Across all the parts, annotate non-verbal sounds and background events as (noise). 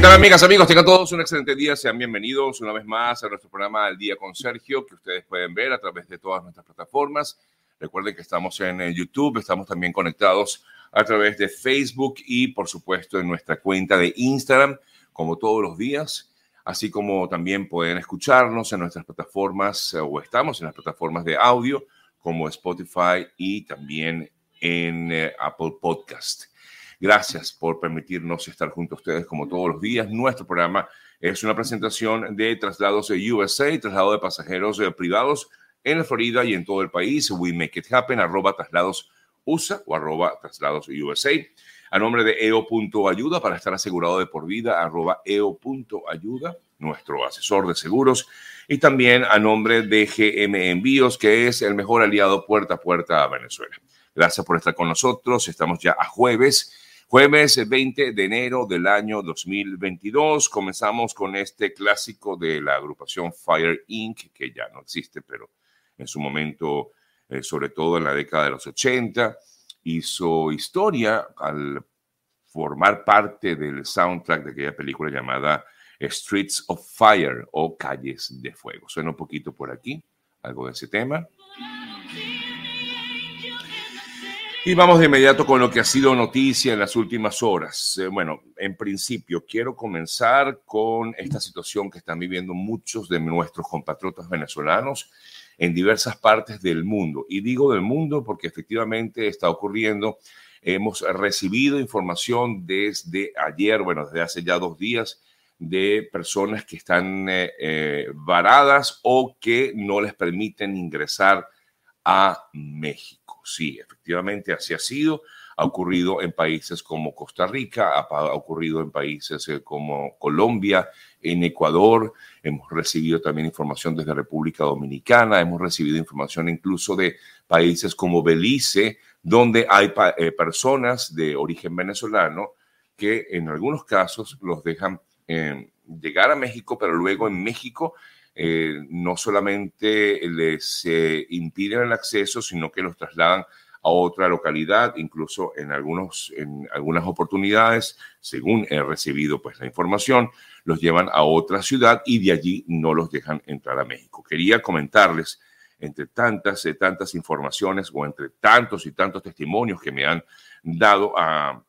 ¿Qué amigas, amigos? Tengan todos un excelente día. Sean bienvenidos una vez más a nuestro programa El Día con Sergio, que ustedes pueden ver a través de todas nuestras plataformas. Recuerden que estamos en eh, YouTube, estamos también conectados a través de Facebook y por supuesto en nuestra cuenta de Instagram, como todos los días, así como también pueden escucharnos en nuestras plataformas eh, o estamos en las plataformas de audio como Spotify y también en eh, Apple Podcast. Gracias por permitirnos estar junto a ustedes como todos los días. Nuestro programa es una presentación de traslados de USA, traslado de pasajeros eh, privados en la Florida y en todo el país. We make it happen, arroba traslados USA o arroba traslados USA. A nombre de EO.ayuda para estar asegurado de por vida, arroba EO.ayuda, nuestro asesor de seguros. Y también a nombre de GM Envíos, que es el mejor aliado puerta a puerta a Venezuela. Gracias por estar con nosotros. Estamos ya a jueves Jueves 20 de enero del año 2022 comenzamos con este clásico de la agrupación Fire Inc., que ya no existe, pero en su momento, eh, sobre todo en la década de los 80, hizo historia al formar parte del soundtrack de aquella película llamada Streets of Fire o Calles de Fuego. Suena un poquito por aquí, algo de ese tema. Y vamos de inmediato con lo que ha sido noticia en las últimas horas. Eh, bueno, en principio quiero comenzar con esta situación que están viviendo muchos de nuestros compatriotas venezolanos en diversas partes del mundo. Y digo del mundo porque efectivamente está ocurriendo. Hemos recibido información desde ayer, bueno, desde hace ya dos días, de personas que están eh, eh, varadas o que no les permiten ingresar a México. Sí, efectivamente así ha sido. Ha ocurrido en países como Costa Rica, ha, ocurrido en países eh, como Colombia, en Ecuador. Hemos recibido también información desde República Dominicana, hemos recibido información incluso de países como Belice, donde hay eh, personas de origen venezolano que en algunos casos los dejan eh, llegar a México, pero luego en México eh, no solamente les impiden el acceso, sino que los trasladan a otra localidad, incluso en, algunos, en algunas oportunidades, según he recibido pues, la información, los llevan a otra ciudad y de allí no los dejan entrar a México. Quería comentarles, entre tantas y tantas informaciones o entre tantos y tantos testimonios que me han dado a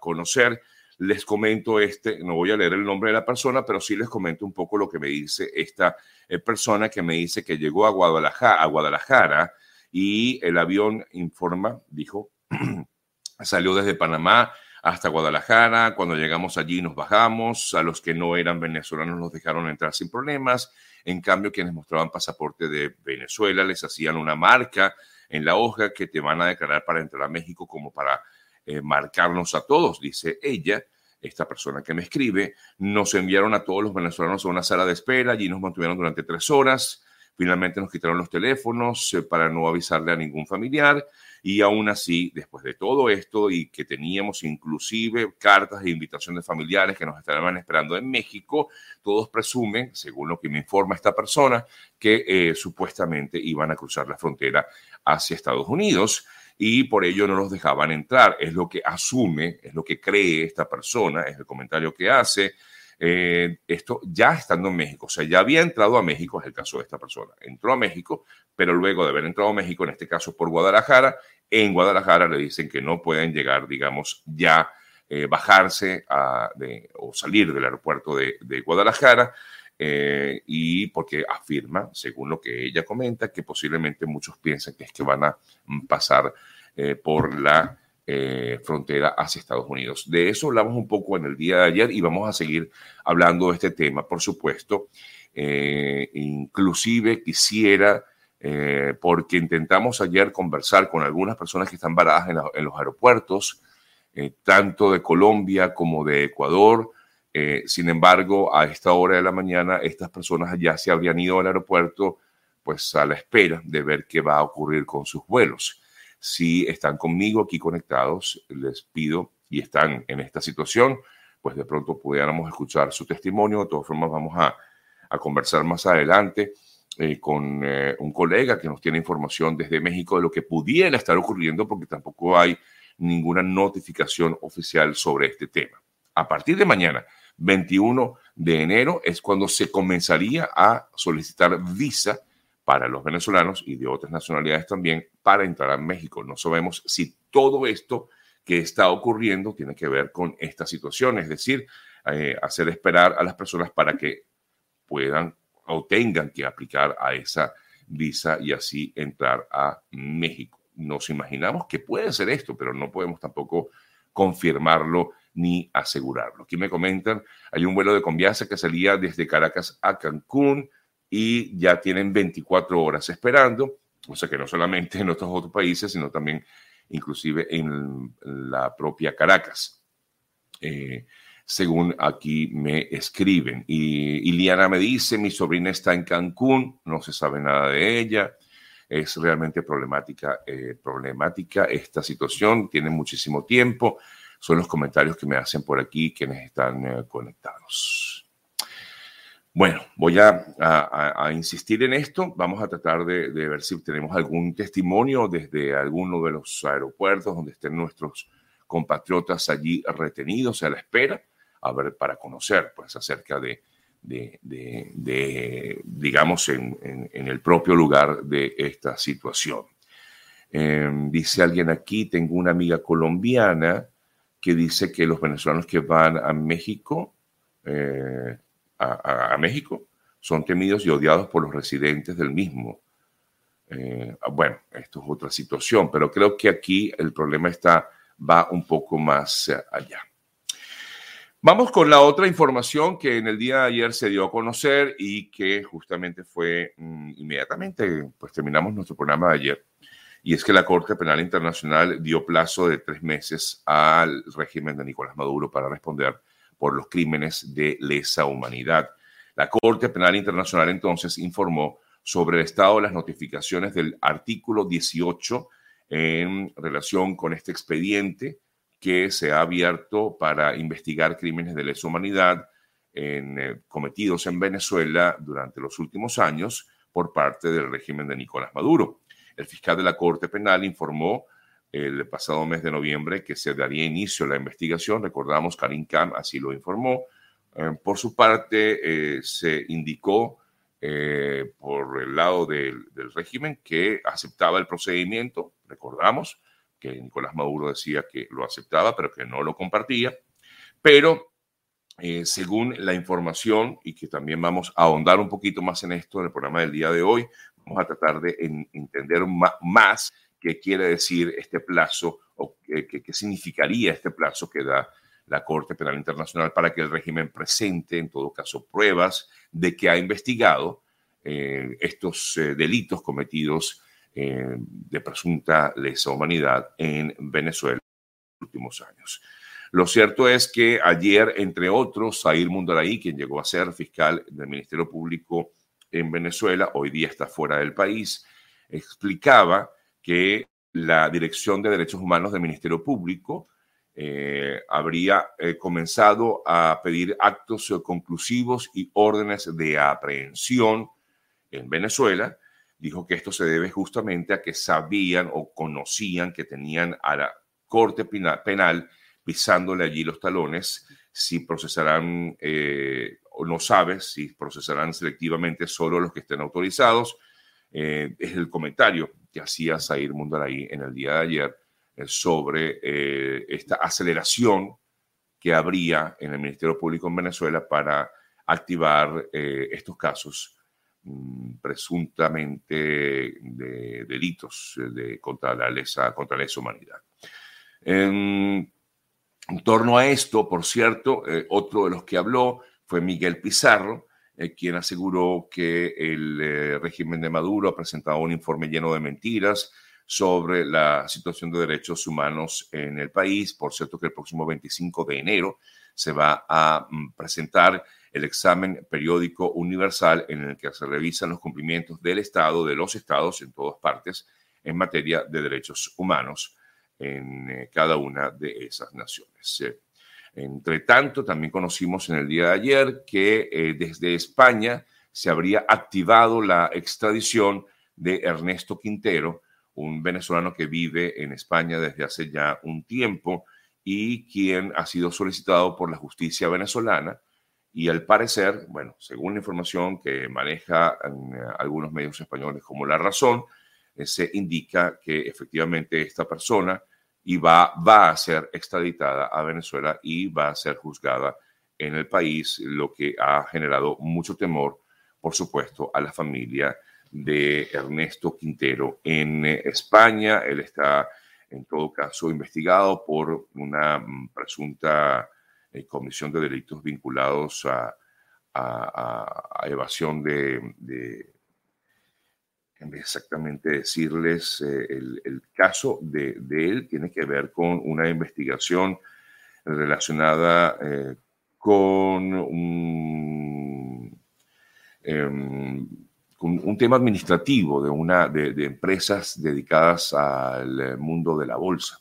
conocer, les comento este, no voy a leer el nombre de la persona, pero sí les comento un poco lo que me dice esta eh, persona que me dice que llegó a Guadalajara, a Guadalajara y el avión informa, dijo, (clears throat) salió desde Panamá hasta Guadalajara, cuando llegamos allí nos bajamos, a los que no eran venezolanos los dejaron entrar sin problemas, en cambio quienes mostraban pasaporte de Venezuela les hacían una marca en la hoja que te van a declarar para entrar a México como para eh, marcarnos a todos, dice ella, esta persona que me escribe. Nos enviaron a todos los venezolanos a una sala de espera, allí nos mantuvieron durante tres horas. Finalmente nos quitaron los teléfonos eh, para no avisarle a ningún familiar y aún así, después de todo esto y que teníamos inclusive cartas de invitación de familiares que nos estaban esperando en México, todos presumen, según lo que me informa esta persona, que eh, supuestamente iban a cruzar la frontera hacia Estados Unidos y por ello no los dejaban entrar. Es lo que asume, es lo que cree esta persona, es el comentario que hace. Eh, esto ya estando en México, o sea, ya había entrado a México, es el caso de esta persona, entró a México, pero luego de haber entrado a México, en este caso por Guadalajara, en Guadalajara le dicen que no pueden llegar, digamos, ya eh, bajarse o salir del aeropuerto de, Guadalajara. Eh, y porque afirma, según lo que ella comenta, que posiblemente muchos piensan que es que van a pasar eh, por la eh, frontera hacia Estados Unidos. De eso hablamos un poco en el día de ayer y vamos a seguir hablando de este tema, por supuesto. inclusive quisiera, porque intentamos ayer conversar con algunas personas que están varadas en los aeropuertos, tanto de Colombia como de Ecuador, eh, sin embargo, a esta hora de la mañana, estas personas ya se habrían ido al aeropuerto, pues a la espera de ver qué va a ocurrir con sus vuelos. Si están conmigo aquí conectados, les pido y están en esta situación, pues de pronto pudiéramos escuchar su testimonio. De todas formas, vamos a, conversar más adelante eh, con eh, un colega que nos tiene información desde México de lo que pudiera estar ocurriendo, porque tampoco hay ninguna notificación oficial sobre este tema. A partir de mañana, 21 de enero es cuando se comenzaría a solicitar visa para los venezolanos y de otras nacionalidades también para entrar a México. No sabemos si todo esto que está ocurriendo tiene que ver con esta situación, es decir, eh, hacer esperar a las personas para que puedan o tengan que aplicar a esa visa y así entrar a México. Nos imaginamos que puede ser esto, pero no podemos tampoco confirmarlo ni asegurarlo. Aquí me comentan, hay un vuelo de Conviasa que salía desde Caracas a Cancún y ya tienen 24 horas esperando, o sea que no solamente (laughs) en otros otros países, sino también inclusive en la propia Caracas. Eh, según aquí me escriben. Y Iliana me dice, mi sobrina está en Cancún, no se sabe nada de ella. Es realmente problemática, eh, problemática esta situación, tiene muchísimo tiempo. Son los comentarios que me hacen por aquí quienes están eh, conectados. Bueno, voy a, insistir en esto. Vamos a tratar de, ver si tenemos algún testimonio desde alguno de los aeropuertos donde estén nuestros compatriotas allí retenidos a la espera a ver, para conocer pues, acerca de, de, digamos, en, el propio lugar de esta situación. Em, dice alguien aquí, tengo una amiga colombiana que dice que los venezolanos que van a México, eh, a, México, son temidos y odiados por los residentes del mismo. Eh, bueno, esto es otra situación, pero creo que aquí el problema está, va un poco más allá. Vamos con la otra información que en el día de ayer se dio a conocer y que justamente fue mm, inmediatamente, pues terminamos nuestro programa de ayer, y es que la Corte Penal Internacional dio plazo de tres meses al régimen de Nicolás Maduro para responder por los crímenes de lesa humanidad. La Corte Penal Internacional entonces informó sobre el estado de las notificaciones del artículo 18 en relación con este expediente que se ha abierto para investigar crímenes de lesa humanidad en, eh, cometidos en Venezuela durante los últimos años por parte del régimen de Nicolás Maduro. El fiscal de la Corte Penal informó el pasado mes de noviembre que se daría inicio a la investigación. Recordamos, Karim Khan así lo informó. Eh, por su parte, eh, se indicó por el lado del, del régimen que aceptaba el procedimiento, recordamos, que Nicolás Maduro decía que lo aceptaba, pero que no lo compartía. Pero eh, según la información, y que también vamos a ahondar un poquito más en esto en el programa del día de hoy, vamos a tratar de entender más, qué quiere decir este plazo o qué, significaría este plazo que da la Corte Penal Internacional para que el régimen presente, en todo caso, pruebas de que ha investigado eh, estos eh, delitos cometidos eh, de presunta lesa humanidad en Venezuela en los últimos años. Lo cierto es que ayer, entre otros, Zair Mundaraí, quien llegó a ser fiscal del Ministerio Público en Venezuela, hoy día está fuera del país, explicaba que la Dirección de Derechos Humanos del Ministerio Público eh, habría eh, comenzado a pedir actos conclusivos y órdenes de aprehensión en Venezuela. Dijo que esto se debe justamente a que sabían o conocían que tenían a la Corte Penal pisándole allí los talones, si procesarán eh, no sabe si procesarán selectivamente solo los que estén autorizados. Eh, es el comentario que hacía Zair Mundaray en el día de ayer eh, sobre esta aceleración que habría en el Ministerio Público en Venezuela para activar estos casos Mm, presuntamente de delitos eh, de, contra, la lesa, contra lesa humanidad. En, torno a esto, por cierto, eh, otro de los que habló fue Miguel Pizarro, eh, quien aseguró que el régimen de Maduro ha presentado un informe lleno de mentiras sobre la situación de derechos humanos en el país. Por cierto, que el próximo 25 de enero se va a mm, presentar el examen periódico universal en el que se revisan los cumplimientos del Estado, de los estados en todas partes, en materia de derechos humanos en eh, cada una de esas naciones. Entre tanto, también conocimos en el día de ayer que eh, desde España se habría activado la extradición de Ernesto Quintero, un venezolano que vive en España desde hace ya un tiempo y quien ha sido solicitado por la justicia venezolana Y al parecer, bueno, según la información que maneja eh, algunos medios españoles como La Razón, eh, se indica que efectivamente esta persona iba, va a ser extraditada a Venezuela y va a ser juzgada en el país, lo que ha generado mucho temor, por supuesto, a la familia de Ernesto Quintero en eh, España. Él está, en todo caso, investigado por una mm, presunta eh, comisión de delitos vinculados a, evasión de, de exactamente decirles, eh, el, caso de, él tiene que ver con una investigación relacionada con un, em, con un tema administrativo de, una, de, empresas dedicadas al mundo de la bolsa.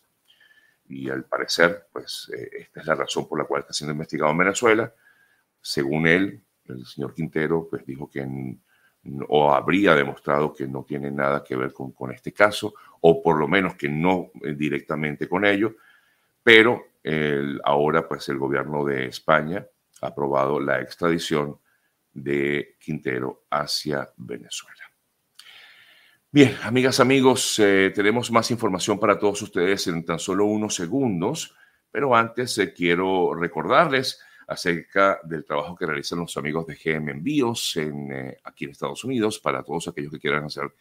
Y al parecer, pues eh, esta es la razón por la cual está siendo investigado en Venezuela. Según él, el señor Quintero, pues dijo que o habría demostrado que no tiene nada que ver con, con este caso, o por lo menos que no eh, directamente con ello, pero ahora pues el gobierno de España ha aprobado la extradición de Quintero hacia Venezuela. Bien, amigas, amigos, eh, tenemos más información para todos ustedes en tan solo unos segundos, pero antes eh, quiero recordarles acerca del trabajo que realizan los amigos de GM Envíos en, eh, aquí en Estados Unidos para todos aquellos que quieran hacer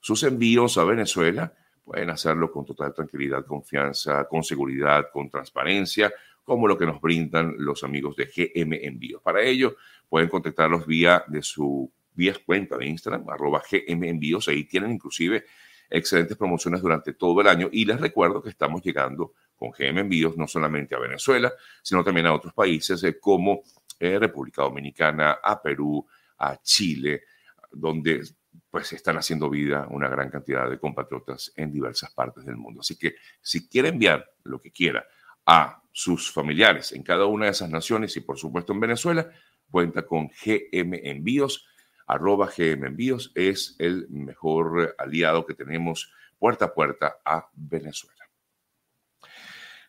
sus envíos a Venezuela. Pueden hacerlo con total tranquilidad, confianza, con seguridad, con transparencia, como lo que nos brindan los amigos de GM Envíos. Para ello, pueden contactarlos vía de su vía cuenta de Instagram, arroba GM Envíos. Ahí tienen inclusive excelentes promociones durante todo el año. Y les recuerdo que estamos llegando con GM Envíos no solamente a Venezuela, sino también a otros países eh, como eh, República Dominicana, a Perú, a Chile, donde pues están haciendo vida una gran cantidad de compatriotas en diversas partes del mundo. Así que si quiere enviar lo que quiera a sus familiares en cada una de esas naciones y por supuesto en Venezuela, cuenta con GM Envíos. Arroba GM Envíos es el mejor aliado que tenemos puerta a puerta a Venezuela.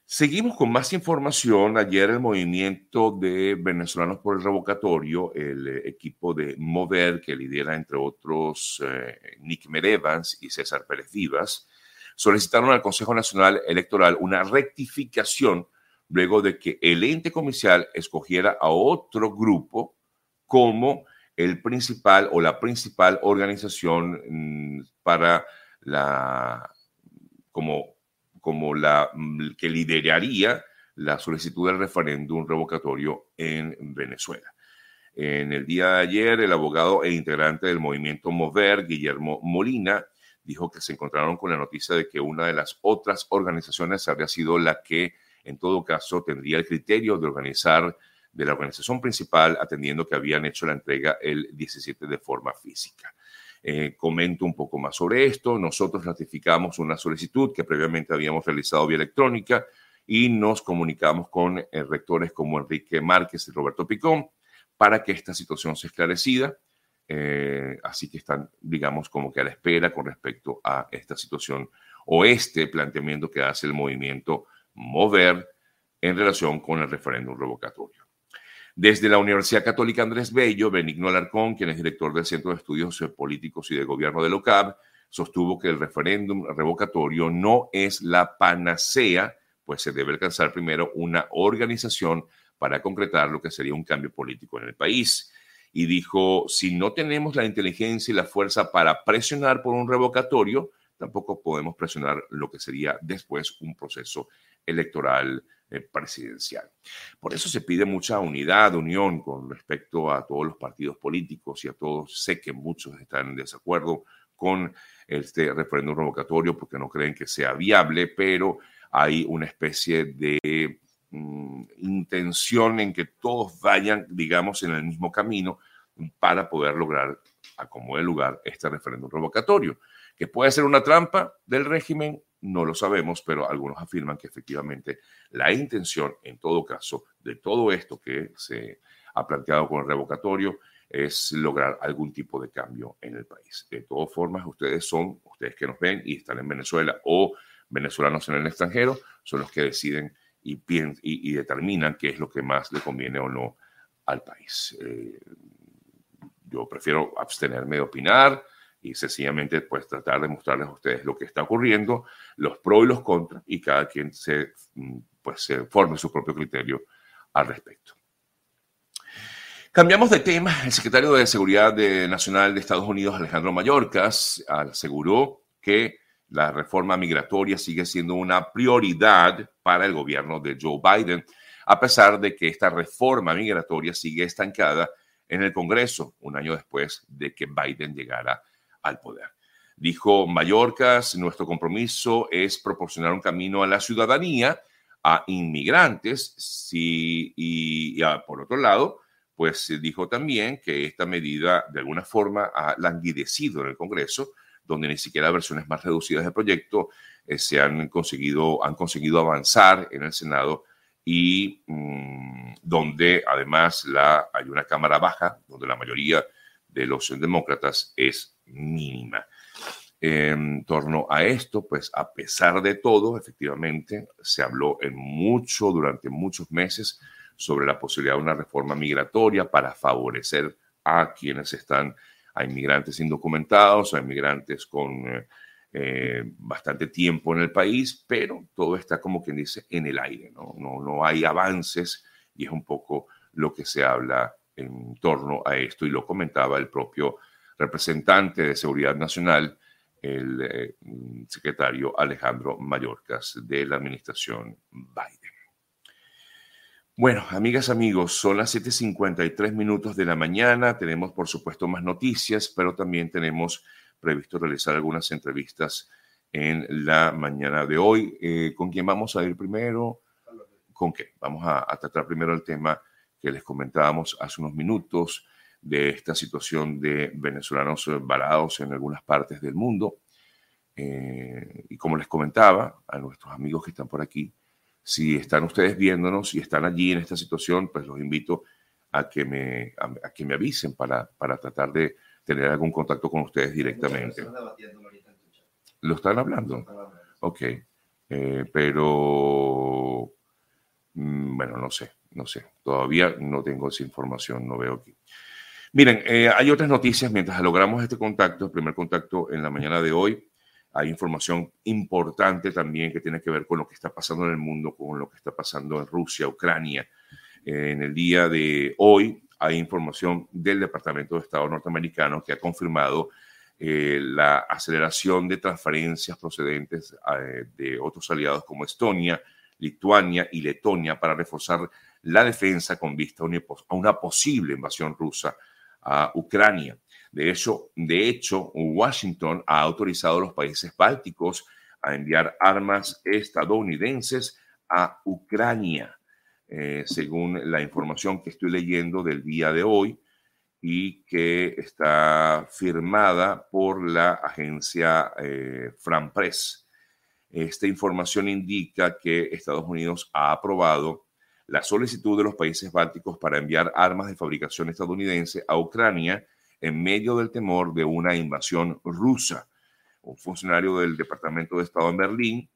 Seguimos con más información. Ayer el movimiento de venezolanos por el revocatorio, el eh, equipo de Mover, que lidera entre otros eh, Nick Merevans y César Pérez Vivas, solicitaron al Consejo Nacional Electoral una rectificación luego de que el ente comercial escogiera a otro grupo como el principal o la principal organización mm, para la como, como la mm, que lideraría la solicitud del referéndum revocatorio en Venezuela. En el día de ayer, el abogado e integrante del movimiento Mover, Guillermo Molina, dijo que se encontraron con la noticia de que una de las otras organizaciones habría sido la que en todo caso tendría el criterio de organizar de la organización principal, atendiendo que habían hecho la entrega el 17 de forma física. Eh, comento un poco más sobre esto. Nosotros ratificamos una solicitud que previamente habíamos realizado vía electrónica y nos comunicamos con eh, rectores como Enrique Márquez y Roberto Picón para que esta situación sea esclarecida. Eh, así que están, digamos, como que a la espera con respecto a esta situación o este planteamiento que hace el movimiento mover en relación con el referéndum revocatorio. Desde la Universidad Católica Andrés Bello, Benigno Alarcón, quien es director del Centro de Estudios Políticos y de Gobierno de LOCAB, sostuvo que el referéndum revocatorio no es la panacea, pues se debe alcanzar primero una organización para concretar lo que sería un cambio político en el país. Y dijo, si no tenemos la inteligencia y la fuerza para presionar por un revocatorio, tampoco podemos presionar lo que sería después un proceso electoral presidencial. Por eso se pide mucha unidad, unión con respecto a todos los partidos políticos y a todos. Sé que muchos están en desacuerdo con este referéndum revocatorio porque no creen que sea viable, pero hay una especie de mm, intención en que todos vayan, digamos, en el mismo camino para poder lograr, a como el lugar, este referéndum revocatorio. Que puede ser una trampa del régimen, no lo sabemos, pero algunos afirman que efectivamente la intención, en todo caso, de todo esto que se ha planteado con el revocatorio es lograr algún tipo de cambio en el país. De todas formas, ustedes son, ustedes que nos ven y están en Venezuela o venezolanos en el extranjero, son los que deciden y, y, y determinan qué es lo que más le conviene o no al país. Eh, yo prefiero abstenerme de opinar y sencillamente pues tratar de mostrarles a ustedes lo que está ocurriendo, los pros y los contras, y cada quien se, mm, pues, se forme su propio criterio al respecto. Cambiamos de tema. El secretario de Seguridad Nacional de Estados Unidos, Alejandro Mayorkas, aseguró que la reforma migratoria sigue siendo una prioridad para el gobierno de Joe Biden, a pesar de que esta reforma migratoria sigue estancada en el Congreso un año después de que Biden llegara al poder. Dijo Mayorkas, nuestro compromiso es proporcionar un camino a la ciudadanía, a inmigrantes, sí, y, por otro lado, pues dijo también que esta medida de alguna forma ha languidecido en el Congreso, donde ni siquiera versiones más reducidas del proyecto eh, se han conseguido, han conseguido avanzar en el Senado y mm, donde además la, hay una Cámara baja, donde la mayoría de los demócratas es mínima. En torno a esto, pues a pesar de todo, efectivamente, se habló en mucho, durante muchos meses, sobre la posibilidad de una reforma migratoria para favorecer a quienes están, a inmigrantes indocumentados, a inmigrantes con eh, eh, bastante tiempo en el país, pero todo está como quien dice en el aire, ¿no? No, no hay avances y es un poco lo que se habla en torno a esto y lo comentaba el propio representante de Seguridad Nacional, el eh, secretario Alejandro Mayorkas de la administración Biden. Bueno, amigas, amigos, son las 7.53 minutos de la mañana. Tenemos, por supuesto, más noticias, pero también tenemos previsto realizar algunas entrevistas en la mañana de hoy. Eh, ¿Con quién vamos a ir primero? ¿Con qué? Vamos a, tratar primero el tema que les comentábamos hace unos minutos de esta situación de venezolanos varados en algunas partes del mundo. Eh, y como les comentaba a nuestros amigos que están por aquí, si están ustedes viéndonos y están allí en esta situación, pues los invito a que me, a, que me avisen para, para tratar de tener algún contacto con ustedes directamente. ¿Lo están hablando? Ok. Eh, pero, mm, bueno, no sé, no sé. Todavía no tengo esa información, no veo aquí. Miren, eh, hay otras noticias mientras logramos este contacto, el primer contacto en la mañana de hoy. Hay información importante también que tiene que ver con lo que está pasando en el mundo, con lo que está pasando en Rusia, Ucrania. en el día de hoy hay información del Departamento de Estado norteamericano que ha confirmado eh, la aceleración de transferencias procedentes eh, de otros aliados como Estonia, Lituania y Letonia para reforzar la defensa con vista a una posible invasión rusa a Ucrania. De hecho, de hecho, Washington ha autorizado a los países bálticos a enviar armas estadounidenses a Ucrania, eh, según la información que estoy leyendo del día de hoy y que está firmada por la agencia eh, Franpress. Esta información indica que Estados Unidos ha aprobado la solicitud de los países bálticos para enviar armas de fabricación estadounidense a Ucrania en medio del temor de una invasión rusa. Un funcionario del Departamento de Estado en Berlín,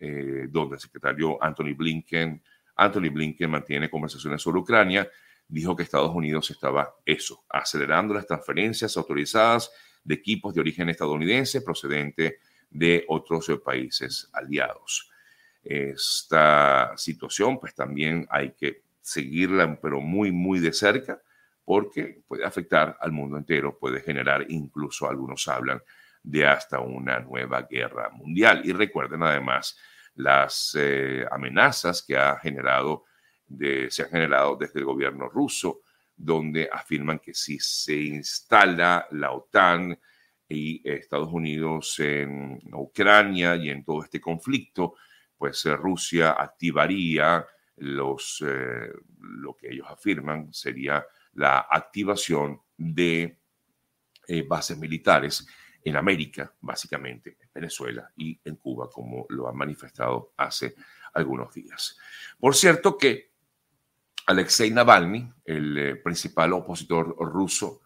eh, donde el secretario Anthony Blinken, Anthony Blinken mantiene conversaciones sobre Ucrania, dijo que Estados Unidos estaba eso, acelerando las transferencias autorizadas de equipos de origen estadounidense procedente de otros países aliados. Esta situación, pues también hay que seguirla, pero muy, muy de cerca, porque puede afectar al mundo entero, puede generar, incluso algunos hablan de hasta una nueva guerra mundial. Y recuerden además las eh, amenazas que ha generado se han generado desde el gobierno ruso, donde afirman que si se instala la OTAN y Estados Unidos en Ucrania y en todo este conflicto, pues Rusia activaría los, eh, lo que ellos afirman sería la activación de eh, bases militares en América, básicamente en Venezuela y en Cuba, como lo han manifestado hace algunos días. Por cierto que Alexei Navalny, el eh, principal opositor ruso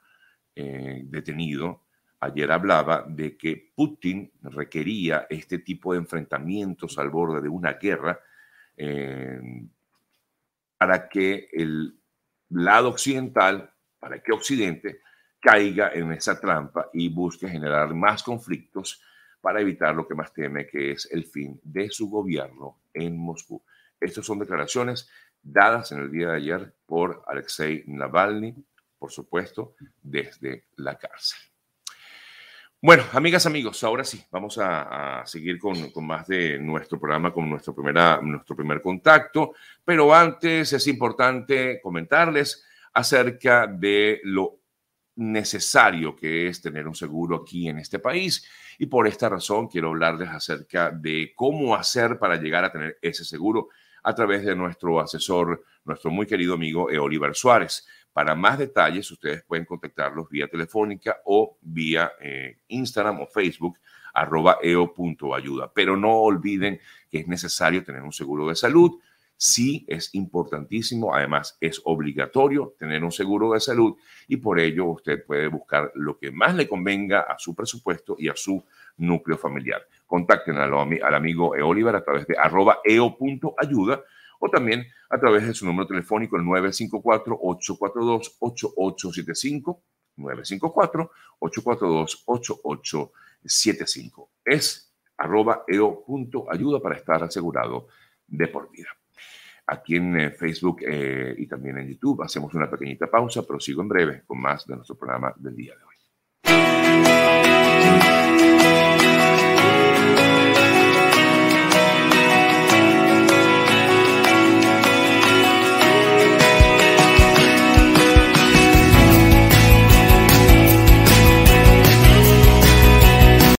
detenido, ayer hablaba de que Putin requería este tipo de enfrentamientos al borde de una guerra para que el lado occidental para que Occidente caiga en esa trampa y busque generar más conflictos para evitar lo que más teme, que es el fin de su gobierno en Moscú. Estas son declaraciones dadas en el día de ayer por Alexei Navalny, por supuesto, desde la cárcel. Bueno, amigas, amigos, ahora sí, vamos a, seguir con, más de nuestro programa, con nuestro, primera, nuestro primer contacto, pero antes es importante comentarles acerca de lo necesario que es tener un seguro aquí en este país y por esta razón quiero hablarles acerca de cómo hacer para llegar a tener ese seguro a través de nuestro asesor, nuestro muy querido amigo Oliver Suárez. Para más detalles, ustedes pueden contactarlos vía telefónica o vía eh, Instagram o Facebook, arroba eo.ayuda. Pero no olviden que es necesario tener un seguro de salud. Sí, es importantísimo, además es obligatorio tener un seguro de salud y por ello usted puede buscar lo que más le convenga a su presupuesto y a su núcleo familiar. Contacten al, al amigo Oliver a través de arroba eo.ayuda o también a través de su número telefónico el 954-842-8875, 954-842-8875. Es arroba eo.ayuda para estar asegurado de por vida. Aquí en eh, Facebook eh, y también en YouTube hacemos una pequeñita pausa, pero sigo en breve con más de nuestro programa del día de hoy.